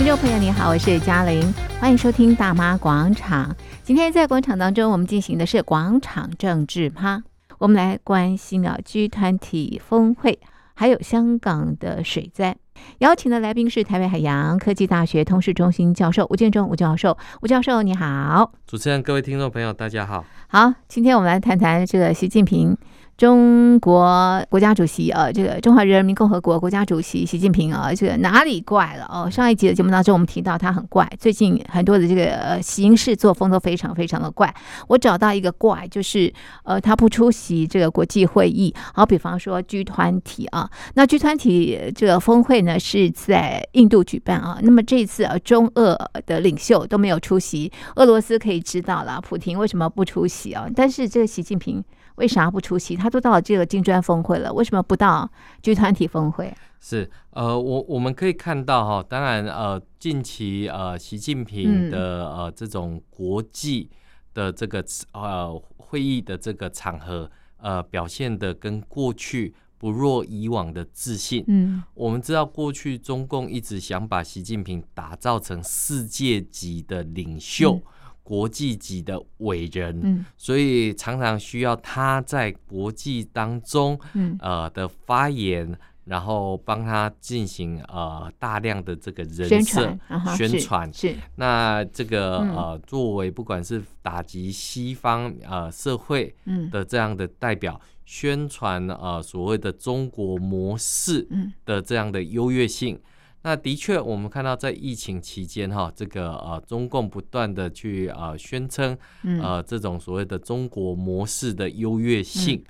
听众朋友，你好，我是嘉玲，欢迎收听大妈广场。今天在广场当中，我们进行的是广场政治趴，我们来关心啊 G 团体峰会，还有香港的水灾。邀请的来宾是台北海洋科技大学通识中心教授吴建中吴教授。吴教授，你好。主持人，各位听众朋友，大家好。好，今天我们来谈谈这个习近平。中国国家主席呃，这个中华人民共和国国家主席习近平啊，这个哪里怪了哦？上一集的节目当中，我们提到他很怪，最近很多的这个呃行事作风都非常非常的怪。我找到一个怪，就是呃，他不出席这个国际会议。好，比方说 G 团体啊，那 G 团体这个峰会呢是在印度举办啊。那么这一次啊，中俄的领袖都没有出席，俄罗斯可以知道了，普亭为什么不出席啊？但是这个习近平。为啥不出席？他都到了这个金砖峰会了，为什么不到 G 团体峰会？是呃，我我们可以看到哈，当然呃，近期呃，习近平的呃这种国际的这个呃会议的这个场合呃表现的跟过去不若以往的自信。嗯，我们知道过去中共一直想把习近平打造成世界级的领袖。嗯国际级的伟人，嗯，所以常常需要他在国际当中，嗯，呃的发言，然后帮他进行呃大量的这个人设宣传，是那这个呃作为不管是打击西方呃社会的这样的代表，宣传呃所谓的中国模式的这样的优越性。那的确，我们看到在疫情期间，哈，这个呃，中共不断的去呃宣称，呃，这种所谓的中国模式的优越性，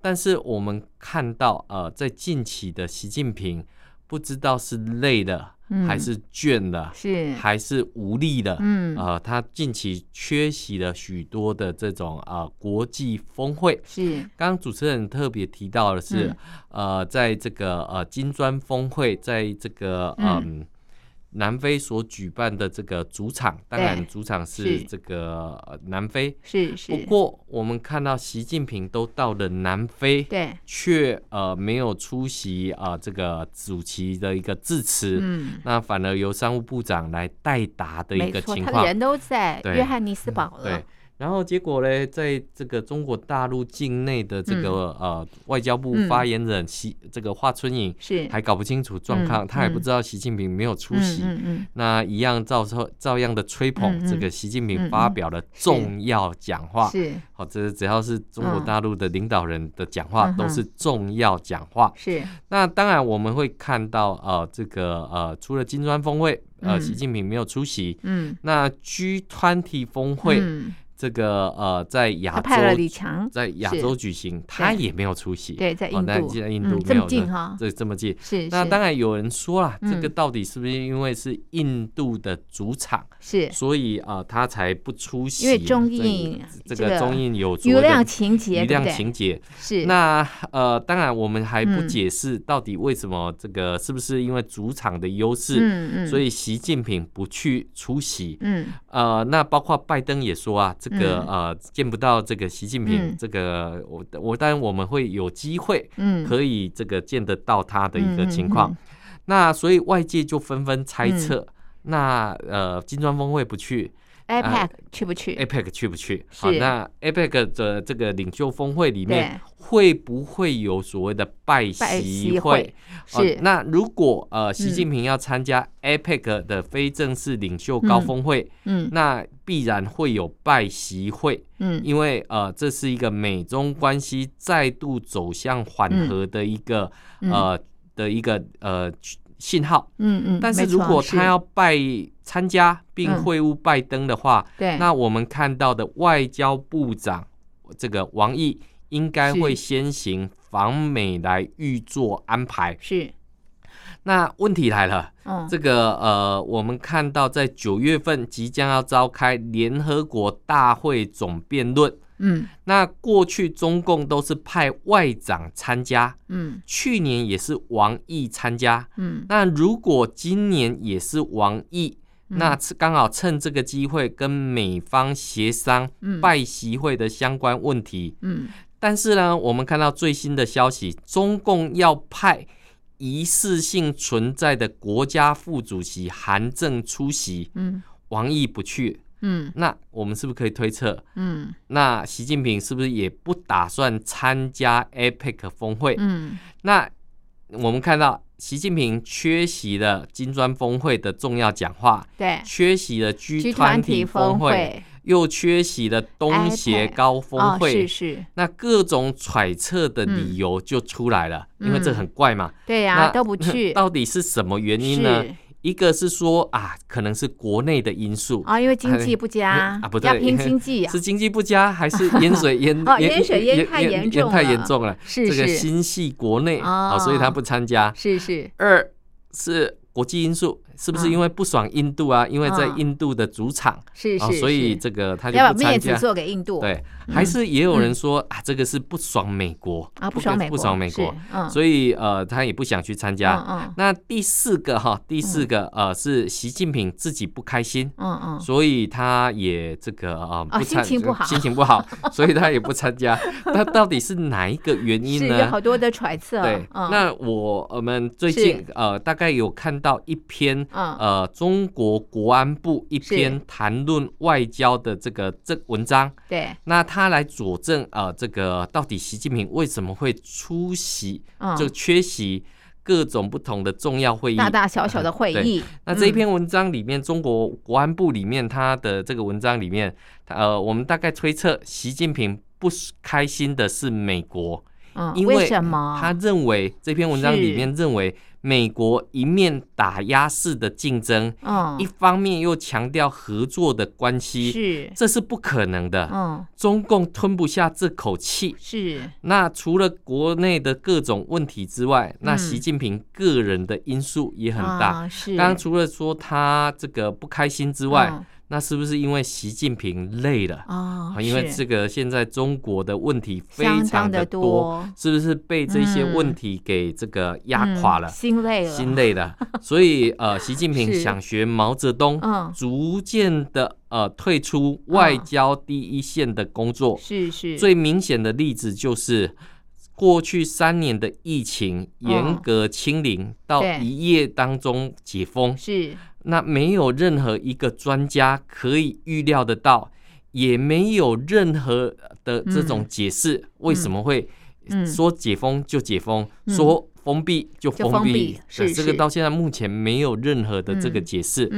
但是我们看到呃，在近期的习近平，不知道是累了。还是倦了，是。还是无力的，嗯，呃，他近期缺席了许多的这种啊、呃、国际峰会，是。刚刚主持人特别提到的是，嗯、呃，在这个呃金砖峰会，在这个嗯。嗯南非所举办的这个主场，当然主场是这个南非。是是。不过我们看到习近平都到了南非，对，却呃没有出席啊、呃、这个主席的一个致辞。嗯。那反而由商务部长来代答的一个情况。他人都在约翰尼斯堡了。对。然后结果呢，在这个中国大陆境内的这个、嗯、呃外交部发言人习、嗯、这个华春莹是还搞不清楚状况，嗯、他还不知道习近平没有出席，那一样照说照样的吹捧这个习近平发表了重要讲话，是。好，这只要是中国大陆的领导人的讲话都是重要讲话，是。那当然我们会看到呃这个呃除了金砖峰会呃习近平没有出席，嗯，那 G 团体峰会。嗯这个呃，在亚洲，在亚洲举行，他也没有出席。对，在印度，那既然印度没有这么近哈，这这么近。是，那当然有人说了，这个到底是不是因为是印度的主场，是，所以啊，他才不出席？因为中印这个中印有瑜亮情节，余量情节是。那呃，当然我们还不解释到底为什么这个是不是因为主场的优势，嗯嗯，所以习近平不去出席。嗯，呃，那包括拜登也说啊，这个。这个呃见不到这个习近平，嗯、这个我我当然我们会有机会，嗯，可以这个见得到他的一个情况，那所以外界就纷纷猜测，嗯、那呃金砖峰会不去。APEC 去不去？APEC 去不去？好，那 APEC 的这个领袖峰会里面会不会有所谓的拜习会？是。那如果呃习近平要参加 APEC 的非正式领袖高峰会，嗯，那必然会有拜习会，嗯，因为呃这是一个美中关系再度走向缓和的一个呃的一个呃。信号，嗯嗯，但是如果他要拜参加并会晤拜登的话，对，那我们看到的外交部长这个王毅应该会先行访美来预做安排。是，那问题来了，这个呃，我们看到在九月份即将要召开联合国大会总辩论。嗯，那过去中共都是派外长参加，嗯，去年也是王毅参加，嗯，那如果今年也是王毅，嗯、那刚好趁这个机会跟美方协商拜习会的相关问题，嗯，但是呢，我们看到最新的消息，中共要派一次性存在的国家副主席韩正出席，嗯，王毅不去，嗯，那我们是不是可以推测，嗯，那习近平是不是也不打算参加 APEC 峰会？嗯，那我们看到习近平缺席了金砖峰会的重要讲话，对，缺席了 G 团体峰会。又缺席了东协高峰会，是是，那各种揣测的理由就出来了，因为这很怪嘛。对呀，都不去，到底是什么原因呢？一个是说啊，可能是国内的因素。啊，因为经济不佳。啊，不对，要拼经济啊，是经济不佳还是淹水淹 淹水淹太严重了？太严重了，是这个心系国内啊，所以他不参加。是是，二是国际因素。是不是因为不爽印度啊？因为在印度的主场，是是，所以这个他就不参加。要把面子做给印度。对，还是也有人说啊，这个是不爽美国啊，不爽美国，不爽美国。所以呃，他也不想去参加。那第四个哈，第四个呃是习近平自己不开心，嗯嗯，所以他也这个啊不参，心情不好，心情不好，所以他也不参加。那到底是哪一个原因呢？有好多的揣测。对，那我我们最近呃大概有看到一篇。呃，中国国安部一篇谈论外交的这个这文章，对，那他来佐证呃，这个到底习近平为什么会出席，就缺席各种不同的重要会议，大大小小的会议。那这一篇文章里面，中国国安部里面他的这个文章里面，呃，我们大概推测，习近平不开心的是美国，因为什么？他认为这篇文章里面认为。美国一面打压式的竞争，嗯，一方面又强调合作的关系，是，这是不可能的，嗯，中共吞不下这口气，是。那除了国内的各种问题之外，那习近平个人的因素也很大，是。刚刚除了说他这个不开心之外，那是不是因为习近平累了啊？因为这个现在中国的问题非常的多，是不是被这些问题给这个压垮了？心累了，心累了。所以呃，习近平想学毛泽东，逐渐的呃退出外交第一线的工作。是是。最明显的例子就是过去三年的疫情严格清零，到一夜当中解封。是。那没有任何一个专家可以预料得到，也没有任何的这种解释，为什么会说解封就解封，说封闭就封闭？是这个到现在目前没有任何的这个解释。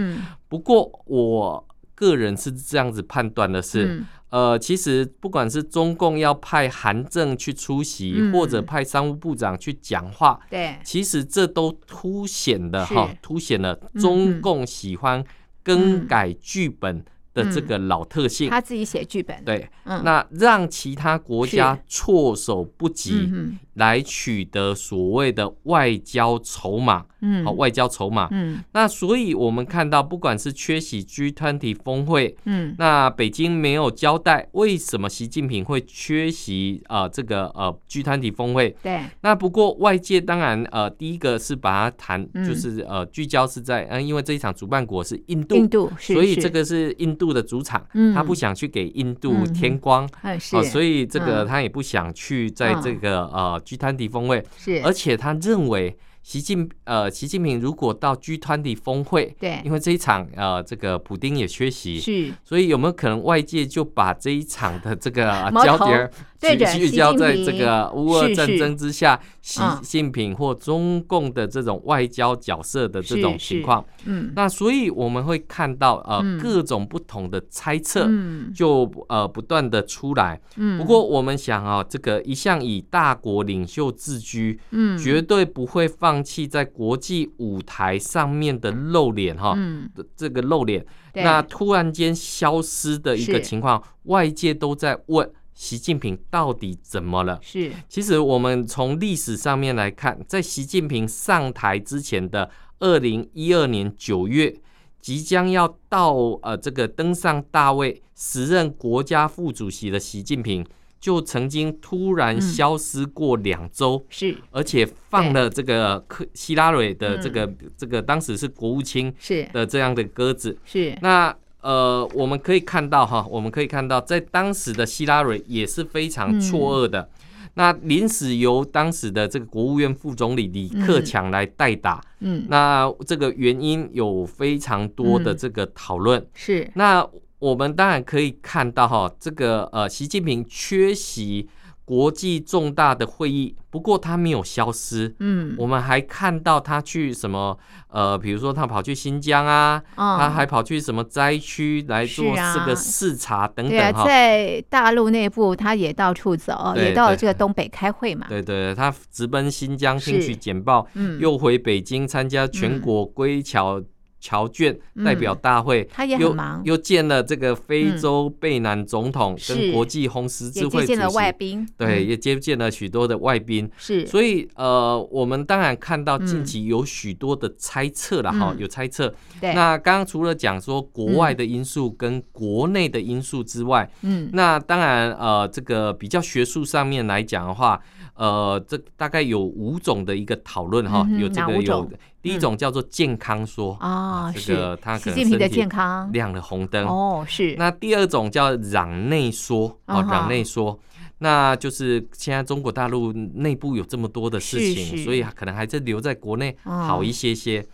不过我个人是这样子判断的是。呃，其实不管是中共要派韩正去出席，嗯、或者派商务部长去讲话，对，其实这都凸显的哈，凸显了中共喜欢更改剧本的这个老特性。他自己写剧本，对，嗯、那让其他国家措手不及。来取得所谓的外交筹码，嗯，好，外交筹码，嗯，那所以我们看到，不管是缺席 G20 峰会，嗯，那北京没有交代为什么习近平会缺席啊、呃，这个呃 G20 峰会，对，那不过外界当然呃，第一个是把它谈，就是呃聚焦是在，嗯，因为这一场主办国是印度，印度，所以这个是印度的主场，嗯，他不想去给印度添光，嗯，是，所以这个他也不想去在这个呃。G20 峰会。是，而且他认为习近呃习近平如果到 G20 峰会，对，因为这一场呃这个普丁也缺席，是，所以有没有可能外界就把这一场的这个焦点？聚焦在这个乌俄战争之下，习近平或中共的这种外交角色的这种情况，嗯，那所以我们会看到呃各种不同的猜测，就呃不断的出来，嗯，不过我们想啊，这个一向以大国领袖自居，嗯，绝对不会放弃在国际舞台上面的露脸哈，嗯，这个露脸，那突然间消失的一个情况，外界都在问。习近平到底怎么了？是，其实我们从历史上面来看，在习近平上台之前的二零一二年九月，即将要到呃这个登上大位，时任国家副主席的习近平，就曾经突然消失过两周，是，而且放了这个克希拉蕊的这个这个当时是国务卿是。的这样的鸽子，是。那。呃，我们可以看到哈，我们可以看到，在当时的希拉蕊也是非常错愕的。嗯、那临时由当时的这个国务院副总理李克强来代打。嗯，那这个原因有非常多的这个讨论。嗯、是。那我们当然可以看到哈，这个呃，习近平缺席。国际重大的会议，不过他没有消失。嗯，我们还看到他去什么？呃，比如说他跑去新疆啊，哦、他还跑去什么灾区来做这个视察等等。对啊，在大陆内部，他也到处走，也到了这个东北开会嘛。对对，他直奔新疆听取简报，嗯，又回北京参加全国归侨。侨眷代表大会，他也很忙，又见了这个非洲贝南总统，跟国际红十字会主席，也接见了外宾，对，也接见了许多的外宾。是，所以呃，我们当然看到近期有许多的猜测了哈，有猜测。对，那刚刚除了讲说国外的因素跟国内的因素之外，嗯，那当然呃，这个比较学术上面来讲的话。呃，这大概有五种的一个讨论哈，有这个有第一种叫做健康说啊，这个他可能习近平的健康？亮了红灯。哦，是。那第二种叫攘内说啊，攘内说，那就是现在中国大陆内部有这么多的事情，所以可能还是留在国内好一些些。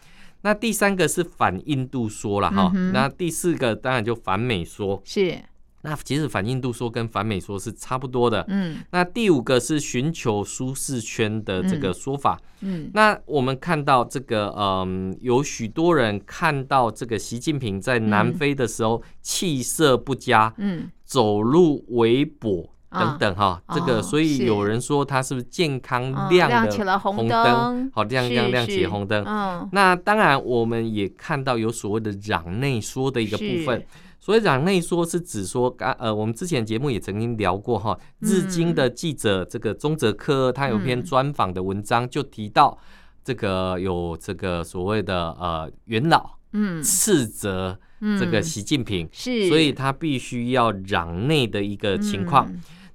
那第三个是反印度说了哈，那第四个当然就反美说。是。那其实反印度说跟反美说是差不多的，嗯。那第五个是寻求舒适圈的这个说法，嗯。那我们看到这个，嗯，有许多人看到这个习近平在南非的时候气色不佳，嗯，走路微跛等等哈，这个所以有人说他是不是健康亮了红灯，好亮亮亮起红灯。嗯。那当然我们也看到有所谓的攘内说的一个部分。所以攘内说是指说，刚呃，我们之前节目也曾经聊过哈，日经的记者这个中泽科，他有篇专访的文章，就提到这个有这个所谓的呃元老，嗯，斥责这个习近平，是，所以他必须要攘内的一个情况。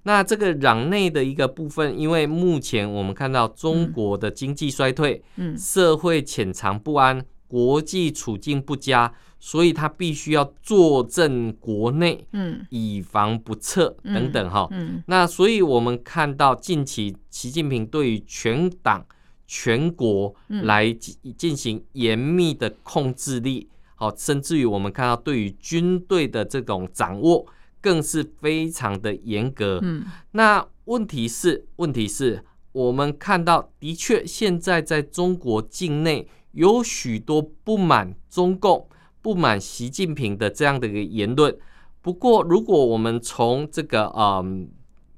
那这个攘内的一个部分，因为目前我们看到中国的经济衰退，嗯，社会潜藏不安，国际处境不佳。所以他必须要坐镇国内，嗯，以防不测等等哈，嗯，那所以我们看到近期习近平对于全党全国来进行严密的控制力，好，甚至于我们看到对于军队的这种掌握更是非常的严格，嗯，那问题是，问题是，我们看到的确现在在中国境内有许多不满中共。不满习近平的这样的一个言论，不过如果我们从这个嗯，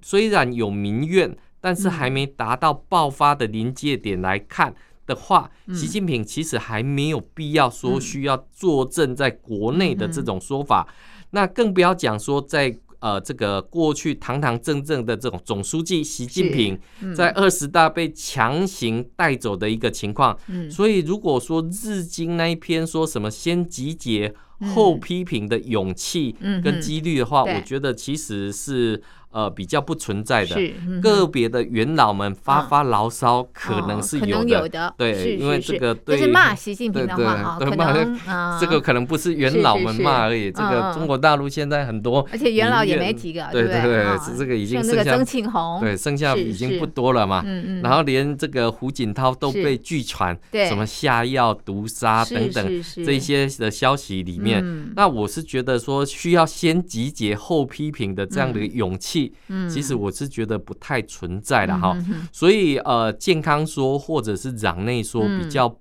虽然有民怨，但是还没达到爆发的临界点来看的话，习近平其实还没有必要说需要坐镇在国内的这种说法，那更不要讲说在。呃，这个过去堂堂正正的这种总书记习近平，在二十大被强行带走的一个情况，所以如果说日经那一篇说什么先集结后批评的勇气跟几率的话，我觉得其实是。呃，比较不存在的，个别的元老们发发牢骚，可能是有的，有的。对，因为这个对，是骂习近平的话，可能这个可能不是元老们骂而已，这个中国大陆现在很多，而且元老也没几个，对对？对，这个已经剩下，曾庆红，对，剩下已经不多了嘛，然后连这个胡锦涛都被据传什么下药毒杀等等这些的消息里面，那我是觉得说需要先集结后批评的这样的勇气。嗯，其实我是觉得不太存在的哈，所以呃，健康说或者是攘内说比较，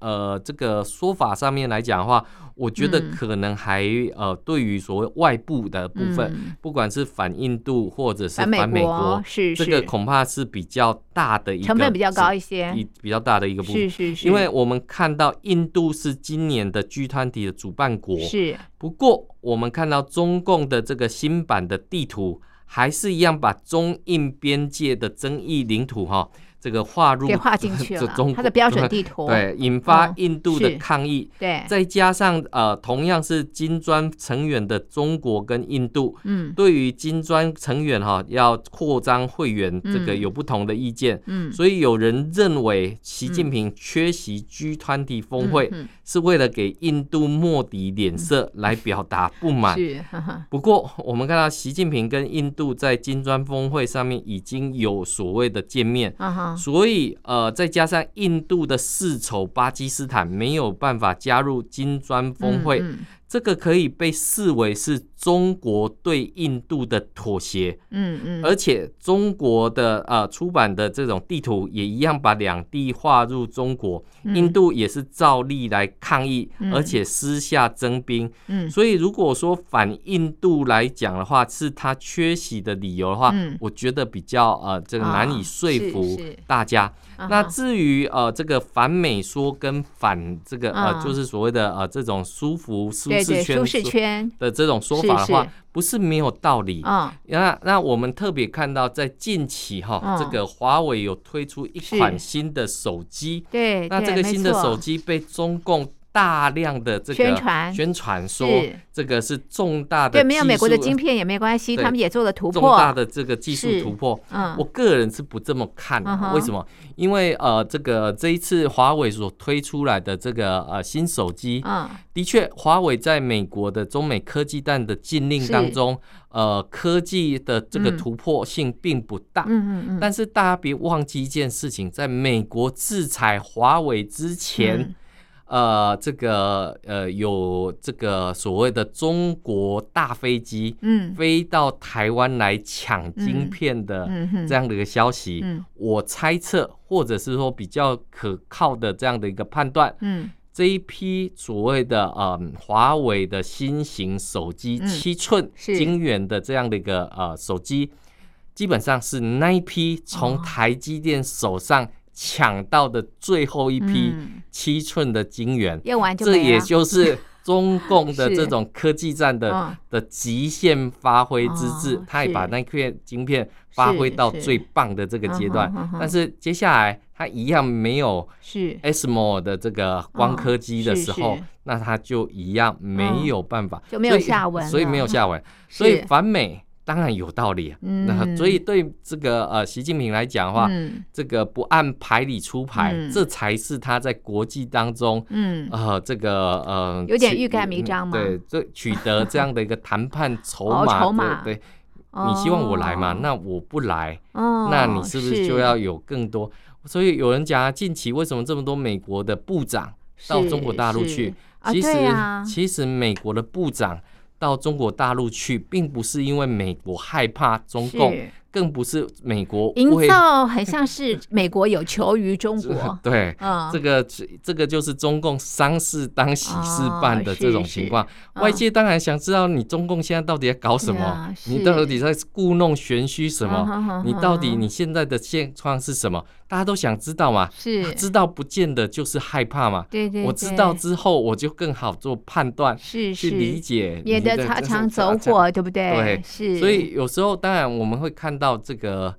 呃，这个说法上面来讲的话，我觉得可能还呃，对于所谓外部的部分，不管是反印度或者是反美国，是这个恐怕是比较大的一个成本比较高一些，比比较大的一个部分，是是是，因为我们看到印度是今年的 G 团体的主办国，是，不过我们看到中共的这个新版的地图。还是一样把中印边界的争议领土哈这个划入给划进去了，中它的标准地图，对，引发印度的抗议，哦、对，再加上呃，同样是金砖成员的中国跟印度，嗯，对于金砖成员哈要扩张会员这个有不同的意见，嗯，所以有人认为习近平缺席 G20 峰会是为了给印度莫迪脸色来表达不满。是，不过我们看到习近平跟印度在金砖峰会上面已经有所谓的见面。所以，呃，再加上印度的世仇巴基斯坦没有办法加入金砖峰会。嗯嗯这个可以被视为是中国对印度的妥协，嗯嗯，而且中国的呃出版的这种地图也一样把两地划入中国，印度也是照例来抗议，而且私下征兵，嗯，所以如果说反印度来讲的话，是他缺席的理由的话，我觉得比较呃这个难以说服大家。那至于呃这个反美说跟反这个呃就是所谓的呃这种舒服舒舒适圈。的这种说法的话，不是没有道理。啊，那那我们特别看到，在近期哈，这个华为有推出一款新的手机。对，那这个新的手机被中共大量的这个宣传，宣传说这个是重大的。对，没有美国的晶片也没关系，他们也做了突破。重大的这个技术突破，嗯，我个人是不这么看的。为什么？因为呃，这个这一次华为所推出来的这个呃新手机，嗯，的确，华为在美国的中美科技战的禁令当中，呃，科技的这个突破性并不大。嗯嗯嗯。但是大家别忘记一件事情，在美国制裁华为之前。呃，这个呃，有这个所谓的中国大飞机，嗯，飞到台湾来抢晶片的这样的一个消息，嗯，我猜测或者是说比较可靠的这样的一个判断，嗯，这一批所谓的呃华为的新型手机七寸晶圆的这样的一个呃手机，基本上是那一批从台积电手上。抢到的最后一批七寸的晶圆，这也就是 中共的这种科技战的的极限发挥之至，他也把那片晶片发挥到最棒的这个阶段。但是接下来他一样没有 SMO 的这个光刻机的时候，那他就一样没有办法，就没有下文，所以没有下文，所以反美。当然有道理啊，那所以对这个呃习近平来讲的话，这个不按牌理出牌，这才是他在国际当中，嗯。呃这个呃有点欲盖弥彰嘛，对，这取得这样的一个谈判筹码，对，你希望我来嘛，那我不来，那你是不是就要有更多？所以有人讲啊，近期为什么这么多美国的部长到中国大陆去？其实其实美国的部长。到中国大陆去，并不是因为美国害怕中共。更不是美国营造，很像是美国有求于中国。对，这个这个就是中共丧事当喜事办的这种情况。外界当然想知道你中共现在到底在搞什么，你到底在故弄玄虚什么？你到底你现在的现状是什么？大家都想知道嘛。是，知道不见得就是害怕嘛。对对，我知道之后我就更好做判断，是去理解，免得擦枪走火，对不对？对，是。所以有时候当然我们会看。到这个，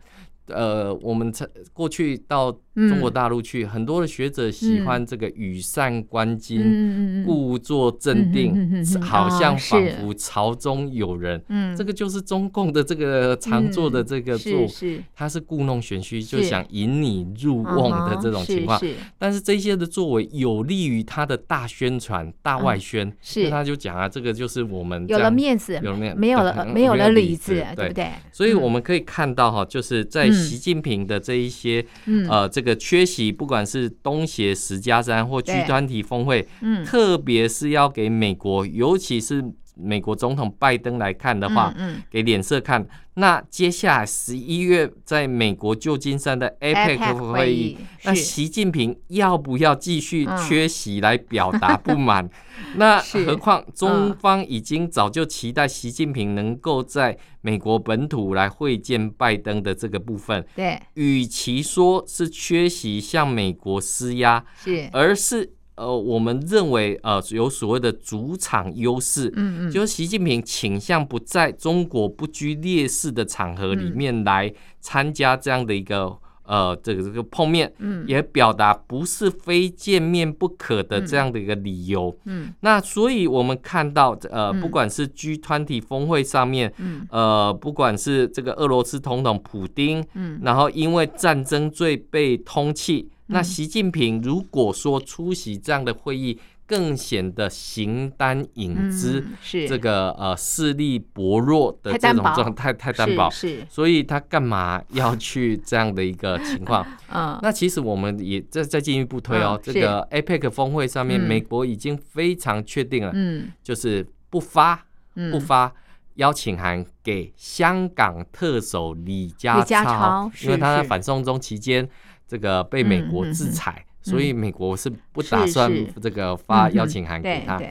呃，我们过去到。中国大陆去，很多的学者喜欢这个羽扇纶巾，故作镇定，好像仿佛朝中有人。嗯，这个就是中共的这个常做的这个做，他是故弄玄虚，就想引你入瓮的这种情况。但是这些的作为有利于他的大宣传、大外宣。是，他就讲啊，这个就是我们有了面子，有了面，没有了没有了里子，对不对？所以我们可以看到哈，就是在习近平的这一些呃这。个缺席，不管是东协十加三或 G 团体峰会，嗯，特别是要给美国，尤其是美国总统拜登来看的话，嗯，给脸色看。那接下来十一月在美国旧金山的 APEC 会议，那习近平要不要继续缺席来表达不满？那何况中方已经早就期待习近平能够在美国本土来会见拜登的这个部分。对，与其说是缺席向美国施压，是，而是。呃，我们认为呃有所谓的主场优势，嗯嗯，就是习近平倾向不在中国不居劣势的场合里面来参加这样的一个呃这个这个碰面，嗯，也表达不是非见面不可的这样的一个理由。嗯，那所以我们看到呃，不管是 G20 峰会上面，嗯，呃，不管是这个俄罗斯总统普丁，嗯，然后因为战争罪被通缉，那习近平如果说出席这样的会议。更显得形单影只，嗯、是。这个呃势力薄弱的这种状态太单薄，是，所以他干嘛要去这样的一个情况？嗯，那其实我们也再再进一步推哦，嗯、这个 APEC 峰会上面，美国已经非常确定了，嗯，就是不发、嗯、不发邀请函给香港特首李家超，李家超因为他在反送中期间这个被美国制裁。所以美国是不打算这个发邀请函给他。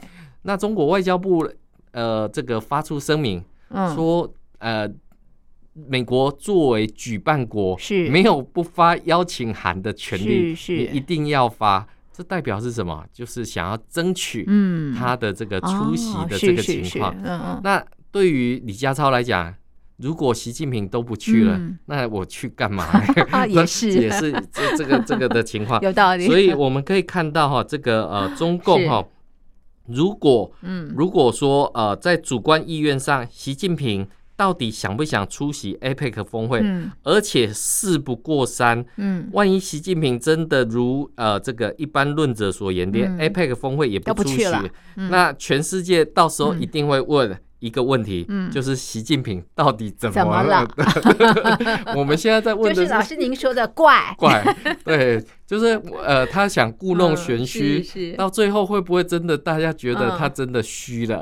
那中国外交部呃这个发出声明说，呃，美国作为举办国是没有不发邀请函的权利，你一定要发。这代表是什么？就是想要争取他的这个出席的这个情况。那对于李家超来讲。如果习近平都不去了，嗯、那我去干嘛？也是。也是这这个 这个的情况，有道理。所以我们可以看到哈，这个呃中共哈，如果嗯。如果说呃在主观意愿上，习近平到底想不想出席 APEC 峰会，嗯、而且事不过三，嗯，万一习近平真的如呃这个一般论者所言，连 APEC 峰会也不出席，嗯、那全世界到时候一定会问。一个问题，嗯，就是习近平到底怎么了？我们现在在问的是，就是老师您说的怪。怪，对，就是呃，他想故弄玄虚，到最后会不会真的大家觉得他真的虚了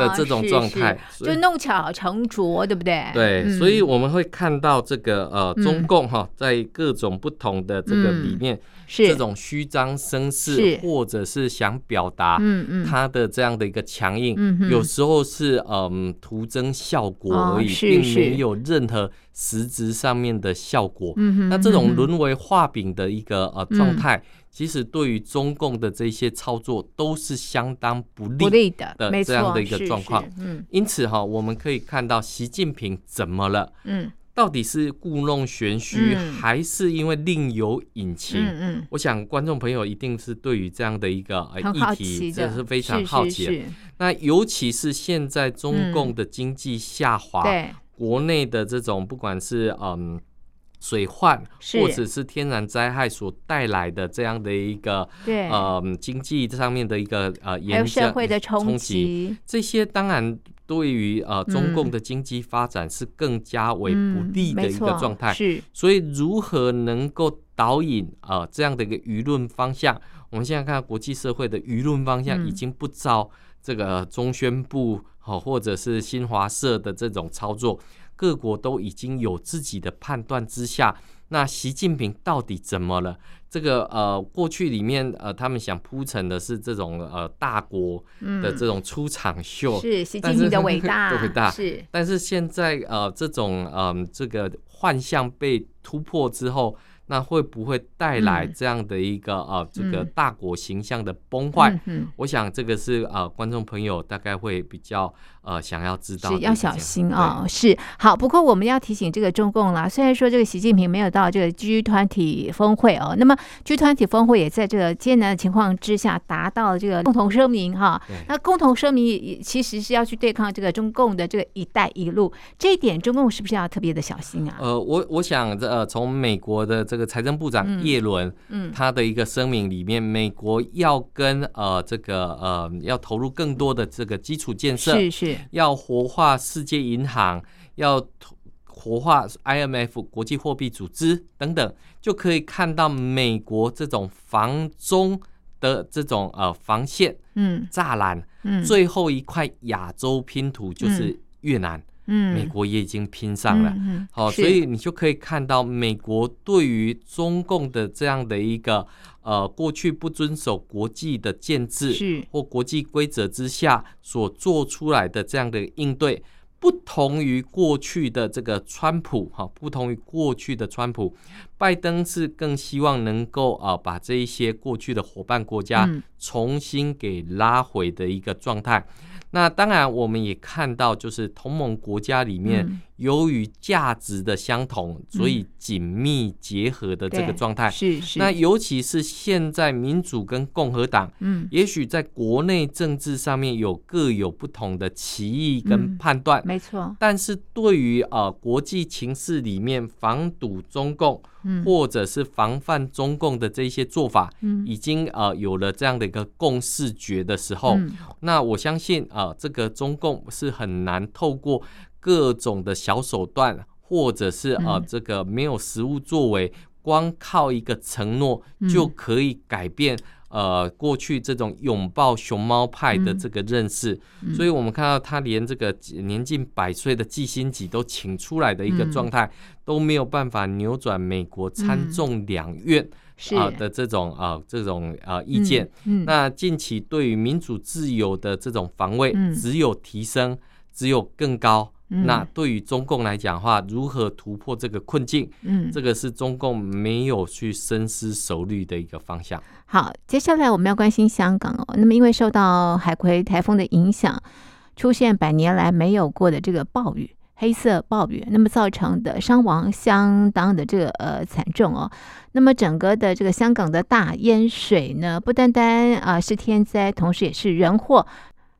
的这种状态？就弄巧成拙，对不对？对，所以我们会看到这个呃，中共哈，在各种不同的这个里面。是这种虚张声势，或者是想表达他的这样的一个强硬，有时候是嗯徒增效果而已，哦、并没有任何实质上面的效果。嗯、那这种沦为画饼的一个呃状态，嗯、其实对于中共的这些操作都是相当不利的这样的一个状况。嗯、因此哈，我们可以看到习近平怎么了？嗯。到底是故弄玄虚，还是因为另有隐情？嗯嗯，我想观众朋友一定是对于这样的一个议题，这是非常好奇的。那尤其是现在中共的经济下滑，国内的这种不管是嗯水患，或者是天然灾害所带来的这样的一个呃经济上面的一个呃严重的冲击，这些当然。对于呃中共的经济发展是更加为不利的一个状态，是，所以如何能够导引呃这样的一个舆论方向？我们现在看到国际社会的舆论方向已经不照这个中宣部哦或者是新华社的这种操作，各国都已经有自己的判断之下，那习近平到底怎么了？这个呃，过去里面呃，他们想铺陈的是这种呃大国的这种出场秀，嗯、是习近平的伟 大，伟大是。但是现在呃，这种嗯、呃，这个幻象被突破之后。那会不会带来这样的一个呃这个大国形象的崩坏？我想这个是呃观众朋友大概会比较呃想要知道，是要小心啊。是好，不过我们要提醒这个中共啦，虽然说这个习近平没有到这个 G 团体峰会哦，那么 G 团体峰会也在这个艰难的情况之下达到了这个共同声明哈。那共同声明也其实是要去对抗这个中共的这个“一带一路”，这一点中共是不是要特别的小心啊？呃，我我想呃从美国的。这个财政部长叶伦，嗯，他的一个声明里面，美国要跟呃这个呃要投入更多的这个基础建设，是是，要活化世界银行，要活化 IMF 国际货币组织等等，就可以看到美国这种防中的这种呃防线，嗯，栅栏，嗯，最后一块亚洲拼图就是越南。嗯，美国也已经拼上了，好，所以你就可以看到美国对于中共的这样的一个呃过去不遵守国际的建制或国际规则之下所做出来的这样的应对，不同于过去的这个川普哈，不同于过去的川普，拜登是更希望能够啊把这一些过去的伙伴国家重新给拉回的一个状态。那当然，我们也看到，就是同盟国家里面，由于价值的相同，嗯、所以紧密结合的这个状态。是是。那尤其是现在民主跟共和党，嗯，也许在国内政治上面有各有不同的歧义跟判断、嗯。没错。但是对于呃国际情势里面防堵中共，嗯，或者是防范中共的这些做法，嗯，已经呃有了这样的一个共识觉的时候，嗯、那我相信啊。呃这个中共是很难透过各种的小手段，或者是呃，这个没有实物作为，光靠一个承诺就可以改变呃过去这种拥抱熊猫派的这个认识。所以我们看到他连这个年近百岁的季辛吉都请出来的一个状态，都没有办法扭转美国参众两院。啊的这种啊这种啊意见，那近期对于民主自由的这种防卫只有提升，嗯、只有更高。嗯、那对于中共来讲的话，如何突破这个困境？嗯，这个是中共没有去深思熟虑的一个方向。好，接下来我们要关心香港哦。那么因为受到海葵台风的影响，出现百年来没有过的这个暴雨。黑色暴雨，那么造成的伤亡相当的这个呃惨重哦。那么整个的这个香港的大淹水呢，不单单啊、呃、是天灾，同时也是人祸。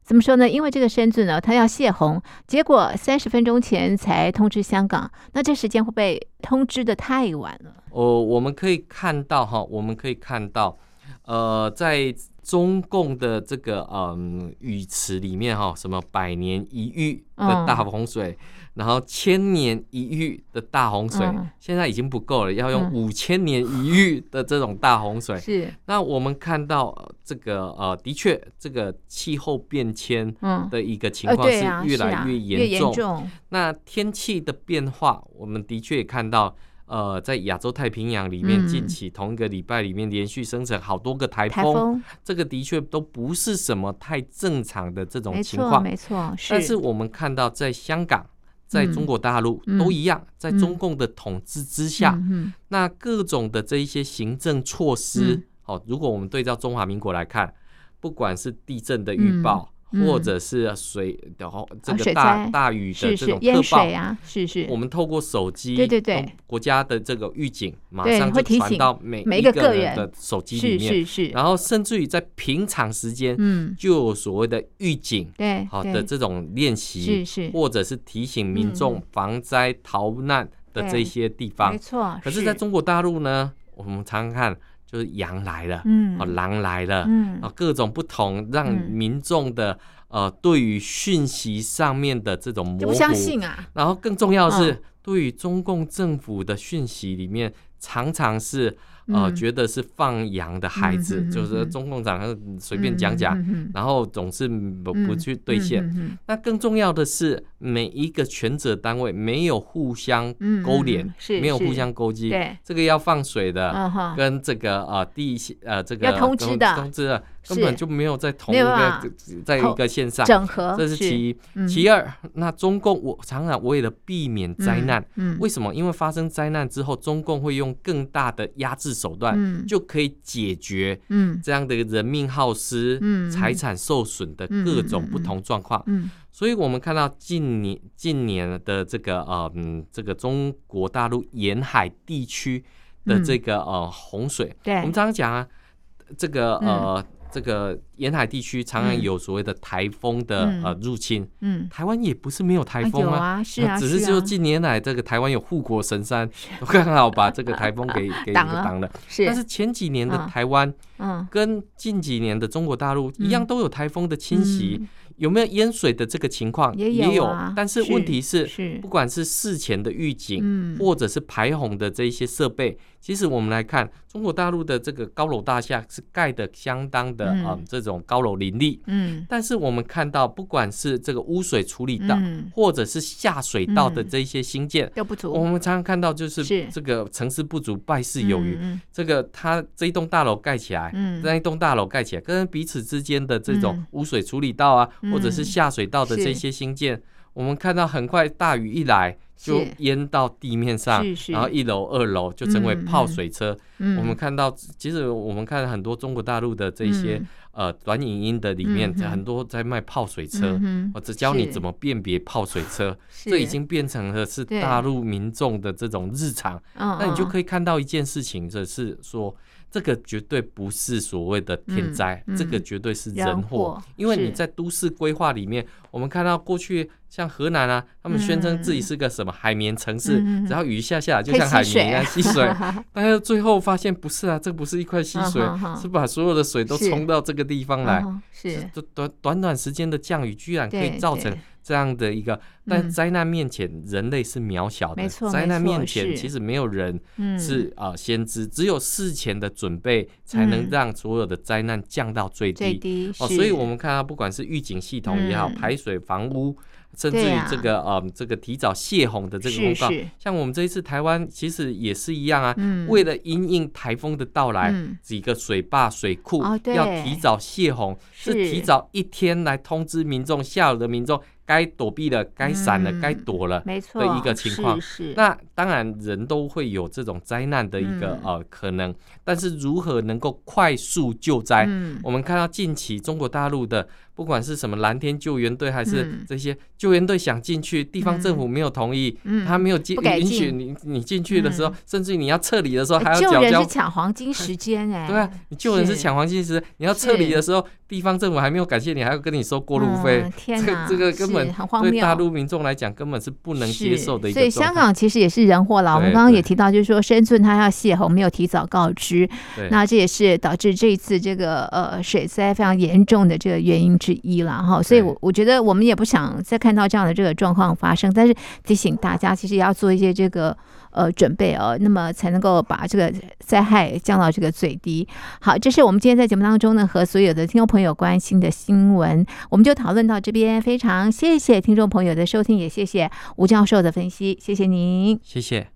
怎么说呢？因为这个深圳呢，它要泄洪，结果三十分钟前才通知香港，那这时间会被通知的太晚了。哦，我们可以看到哈，我们可以看到，呃，在中共的这个嗯语词里面哈，什么百年一遇的大洪水。哦然后千年一遇的大洪水，嗯、现在已经不够了，要用五千年一遇的这种大洪水。是、嗯。那我们看到这个呃，的确，这个气候变迁的一个情况是越来越严重。嗯呃啊啊、严重。那天气的变化，我们的确也看到，呃，在亚洲太平洋里面，近期同一个礼拜里面连续生成好多个台风，台风这个的确都不是什么太正常的这种情况。没错，没错。但是我们看到在香港。在中国大陆都一样，在中共的统治之下，那各种的这一些行政措施，好，如果我们对照中华民国来看，不管是地震的预报。或者是水然后这个大大雨的这种特报啊，是是，我们透过手机，对对对，国家的这个预警，马上就传到每一个人的手机里面，是是。是，然后甚至于在平常时间，嗯，就有所谓的预警，对，好的这种练习，是是，或者是提醒民众防灾逃难的这些地方，没错。可是在中国大陆呢，我们常常看。就是羊来了，嗯，狼来了，嗯，啊，各种不同，让民众的呃，对于讯息上面的这种模糊，不相信啊。然后更重要的是，对于中共政府的讯息里面，常常是。呃，觉得是放羊的孩子，嗯、就是中共党随便讲讲，嗯、然后总是不不去兑现。那更重要的是，每一个权责单位没有互相勾连，没有互相勾稽。这个要放水的，嗯、跟这个呃地呃这个要通知的，通知的。根本就没有在同一个，在一个线上整合，这是其一。其二，那中共我常常为了避免灾难，为什么？因为发生灾难之后，中共会用更大的压制手段，就可以解决这样的人命耗失、财产受损的各种不同状况。所以我们看到近年近年的这个呃嗯这个中国大陆沿海地区的这个呃洪水，我们常常讲啊，这个呃。这个沿海地区常常有所谓的台风的呃入侵，嗯，台湾也不是没有台风啊，是啊，只是就近年来这个台湾有护国神山，刚好把这个台风给 给挡了，是。但是前几年的台湾，嗯，跟近几年的中国大陆一样，都有台风的侵袭。有没有淹水的这个情况？也有，也有，但是问题是，是不管是事前的预警，嗯、或者是排洪的这一些设备，其实我们来看，中国大陆的这个高楼大厦是盖的相当的啊、嗯嗯，这种高楼林立。嗯，但是我们看到，不管是这个污水处理道，嗯、或者是下水道的这一些新建，都不足。我们常常看到，就是这个成事不足，败事有余。是这个它这一栋大楼盖起来，嗯、那一栋大楼盖起来，跟彼此之间的这种污水处理道啊。或者是下水道的这些新建，我们看到很快大雨一来。就淹到地面上，然后一楼、二楼就成为泡水车。我们看到，其实我们看很多中国大陆的这些呃短影音的里面，很多在卖泡水车，我只教你怎么辨别泡水车。这已经变成了是大陆民众的这种日常。那你就可以看到一件事情，就是说。这个绝对不是所谓的天灾，嗯嗯、这个绝对是人祸。因为你在都市规划里面，我们看到过去像河南啊，他们宣称自己是个什么海绵城市，嗯、只要雨下下来就像海绵一样吸水。但是最后发现不是啊，这不是一块吸水，是把所有的水都冲到这个地方来。是。短短短时间的降雨，居然可以造成。这样的一个，但灾难面前，人类是渺小的。没错，灾难面前，其实没有人是啊先知，只有事前的准备，才能让所有的灾难降到最低。最低哦，所以我们看到，不管是预警系统也好，排水房屋，甚至于这个呃这个提早泄洪的这个公告，像我们这一次台湾其实也是一样啊。为了因应台风的到来，几个水坝水库要提早泄洪，是。提早一天来通知民众，下游的民众。该躲避的，该闪的，该躲了，没错的一个情况。那当然，人都会有这种灾难的一个呃可能，但是如何能够快速救灾？我们看到近期中国大陆的。不管是什么蓝天救援队，还是这些救援队想进去，地方政府没有同意，他没有进允许你你进去的时候，甚至于你要撤离的时候，还要缴交。救人是抢黄金时间哎，对啊，你救人是抢黄金时间，你要撤离的时候，地方政府还没有感谢你，还要跟你收过路费。天哪，这个根本对大陆民众来讲根本是不能接受的一个。所以香港其实也是人祸了。我们刚刚也提到，就是说深圳它要泄洪没有提早告知，那这也是导致这一次这个呃水灾非常严重的这个原因之一了哈，所以，我我觉得我们也不想再看到这样的这个状况发生，但是提醒大家，其实也要做一些这个呃准备哦，那么才能够把这个灾害降到这个最低。好，这是我们今天在节目当中呢，和所有的听众朋友关心的新闻，我们就讨论到这边。非常谢谢听众朋友的收听，也谢谢吴教授的分析，谢谢您，谢谢。